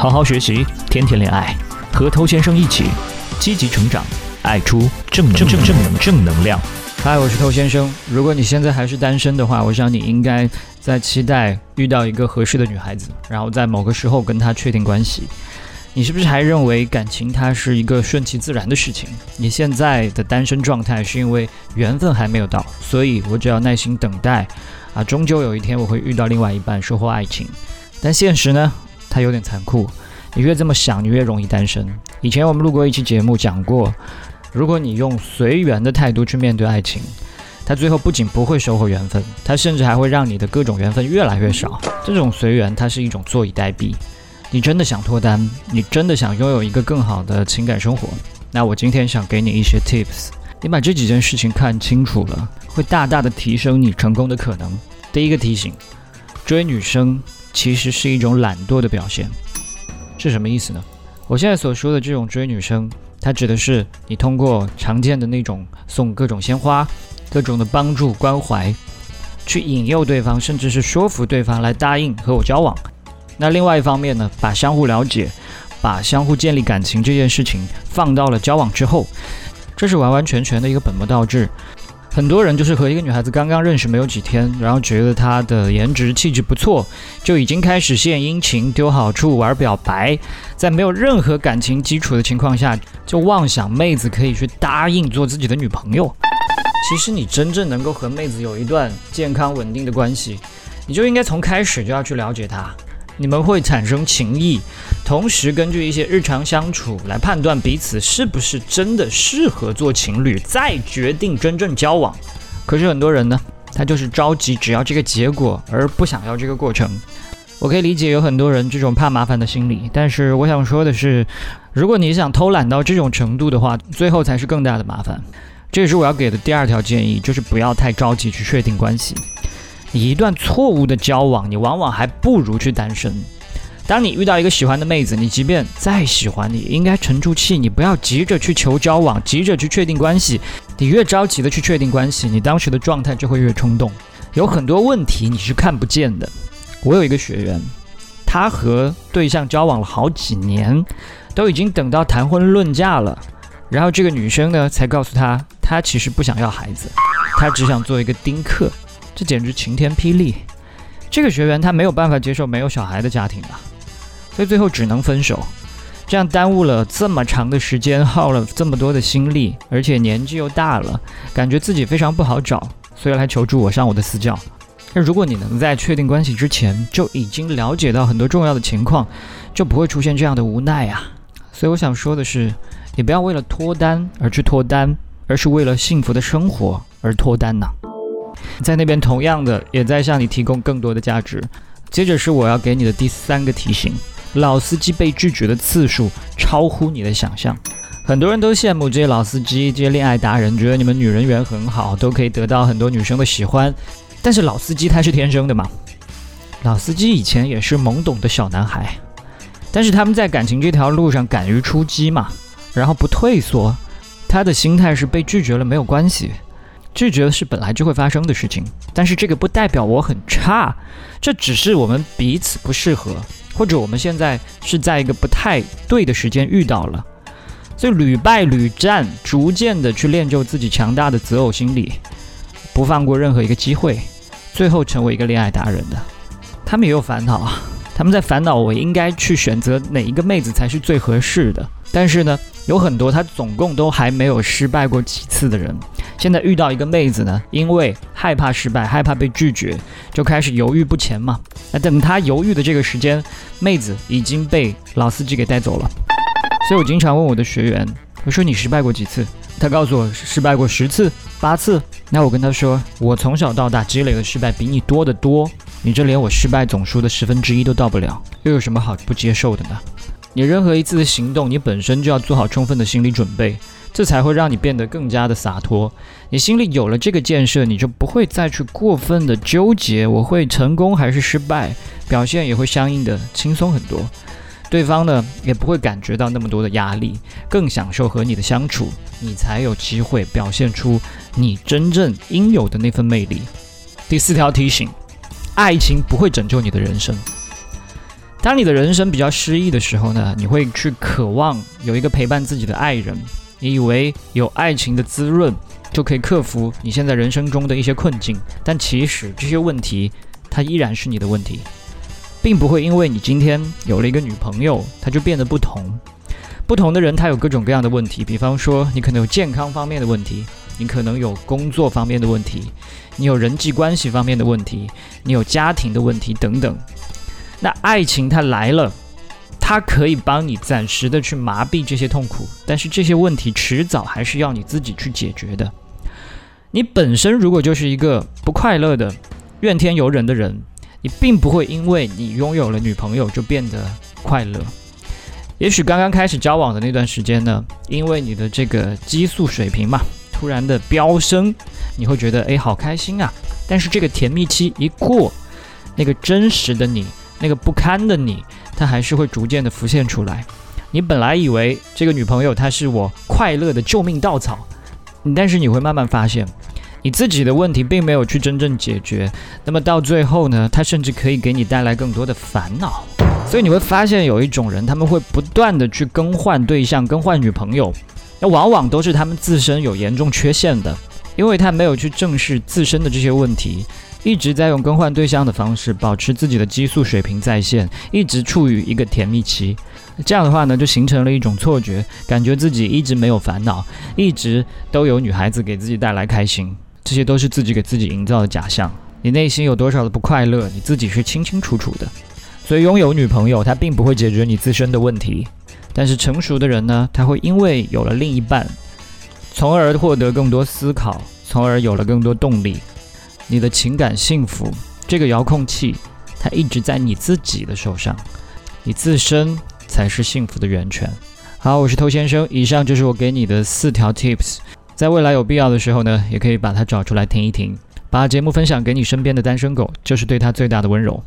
好好学习，天天恋爱，和偷先生一起积极成长，爱出正正正正能正能量。嗨，我是偷先生。如果你现在还是单身的话，我想你应该在期待遇到一个合适的女孩子，然后在某个时候跟她确定关系。你是不是还认为感情它是一个顺其自然的事情？你现在的单身状态是因为缘分还没有到，所以我只要耐心等待，啊，终究有一天我会遇到另外一半，收获爱情。但现实呢，它有点残酷。你越这么想，你越容易单身。以前我们录过一期节目，讲过。如果你用随缘的态度去面对爱情，它最后不仅不会收获缘分，它甚至还会让你的各种缘分越来越少。这种随缘，它是一种坐以待毙。你真的想脱单，你真的想拥有一个更好的情感生活，那我今天想给你一些 tips。你把这几件事情看清楚了，会大大的提升你成功的可能。第一个提醒：追女生其实是一种懒惰的表现。是什么意思呢？我现在所说的这种追女生。它指的是你通过常见的那种送各种鲜花、各种的帮助关怀，去引诱对方，甚至是说服对方来答应和我交往。那另外一方面呢，把相互了解、把相互建立感情这件事情放到了交往之后，这是完完全全的一个本末倒置。很多人就是和一个女孩子刚刚认识没有几天，然后觉得她的颜值气质不错，就已经开始献殷勤、丢好处、玩表白，在没有任何感情基础的情况下，就妄想妹子可以去答应做自己的女朋友。其实你真正能够和妹子有一段健康稳定的关系，你就应该从开始就要去了解她。你们会产生情谊，同时根据一些日常相处来判断彼此是不是真的适合做情侣，再决定真正交往。可是很多人呢，他就是着急，只要这个结果，而不想要这个过程。我可以理解有很多人这种怕麻烦的心理，但是我想说的是，如果你想偷懒到这种程度的话，最后才是更大的麻烦。这也是我要给的第二条建议，就是不要太着急去确定关系。你一段错误的交往，你往往还不如去单身。当你遇到一个喜欢的妹子，你即便再喜欢，你应该沉住气，你不要急着去求交往，急着去确定关系。你越着急的去确定关系，你当时的状态就会越冲动。有很多问题你是看不见的。我有一个学员，他和对象交往了好几年，都已经等到谈婚论嫁了，然后这个女生呢才告诉他，她其实不想要孩子，她只想做一个丁克。这简直晴天霹雳！这个学员他没有办法接受没有小孩的家庭啊，所以最后只能分手。这样耽误了这么长的时间，耗了这么多的心力，而且年纪又大了，感觉自己非常不好找，所以来求助我上我的私教。那如果你能在确定关系之前就已经了解到很多重要的情况，就不会出现这样的无奈啊。所以我想说的是，你不要为了脱单而去脱单，而是为了幸福的生活而脱单呐。在那边同样的也在向你提供更多的价值。接着是我要给你的第三个提醒：老司机被拒绝的次数超乎你的想象。很多人都羡慕这些老司机、这些恋爱达人，觉得你们女人缘很好，都可以得到很多女生的喜欢。但是老司机他是天生的嘛？老司机以前也是懵懂的小男孩，但是他们在感情这条路上敢于出击嘛，然后不退缩。他的心态是被拒绝了没有关系。拒绝是本来就会发生的事情，但是这个不代表我很差，这只是我们彼此不适合，或者我们现在是在一个不太对的时间遇到了，所以屡败屡战，逐渐的去练就自己强大的择偶心理，不放过任何一个机会，最后成为一个恋爱达人的。他们也有烦恼啊，他们在烦恼我应该去选择哪一个妹子才是最合适的，但是呢，有很多他总共都还没有失败过几次的人。现在遇到一个妹子呢，因为害怕失败，害怕被拒绝，就开始犹豫不前嘛。那等他犹豫的这个时间，妹子已经被老司机给带走了。所以我经常问我的学员，我说你失败过几次？他告诉我失败过十次、八次。那我跟他说，我从小到大积累的失败比你多得多，你这连我失败总数的十分之一都到不了，又有什么好不接受的呢？你任何一次的行动，你本身就要做好充分的心理准备。这才会让你变得更加的洒脱。你心里有了这个建设，你就不会再去过分的纠结我会成功还是失败，表现也会相应的轻松很多。对方呢也不会感觉到那么多的压力，更享受和你的相处，你才有机会表现出你真正应有的那份魅力。第四条提醒：爱情不会拯救你的人生。当你的人生比较失意的时候呢，你会去渴望有一个陪伴自己的爱人，你以为有爱情的滋润就可以克服你现在人生中的一些困境，但其实这些问题它依然是你的问题，并不会因为你今天有了一个女朋友，它就变得不同。不同的人他有各种各样的问题，比方说你可能有健康方面的问题，你可能有工作方面的问题，你有人际关系方面的问题，你有家庭的问题等等。那爱情它来了，它可以帮你暂时的去麻痹这些痛苦，但是这些问题迟早还是要你自己去解决的。你本身如果就是一个不快乐的、怨天尤人的人，你并不会因为你拥有了女朋友就变得快乐。也许刚刚开始交往的那段时间呢，因为你的这个激素水平嘛，突然的飙升，你会觉得诶好开心啊。但是这个甜蜜期一过，那个真实的你。那个不堪的你，他还是会逐渐的浮现出来。你本来以为这个女朋友她是我快乐的救命稻草，但是你会慢慢发现，你自己的问题并没有去真正解决。那么到最后呢，她甚至可以给你带来更多的烦恼。所以你会发现有一种人，他们会不断的去更换对象、更换女朋友，那往往都是他们自身有严重缺陷的，因为他没有去正视自身的这些问题。一直在用更换对象的方式保持自己的激素水平在线，一直处于一个甜蜜期。这样的话呢，就形成了一种错觉，感觉自己一直没有烦恼，一直都有女孩子给自己带来开心。这些都是自己给自己营造的假象。你内心有多少的不快乐，你自己是清清楚楚的。所以拥有女朋友，它并不会解决你自身的问题。但是成熟的人呢，他会因为有了另一半，从而获得更多思考，从而有了更多动力。你的情感幸福，这个遥控器，它一直在你自己的手上，你自身才是幸福的源泉。好，我是偷先生，以上就是我给你的四条 tips，在未来有必要的时候呢，也可以把它找出来听一听，把节目分享给你身边的单身狗，就是对他最大的温柔。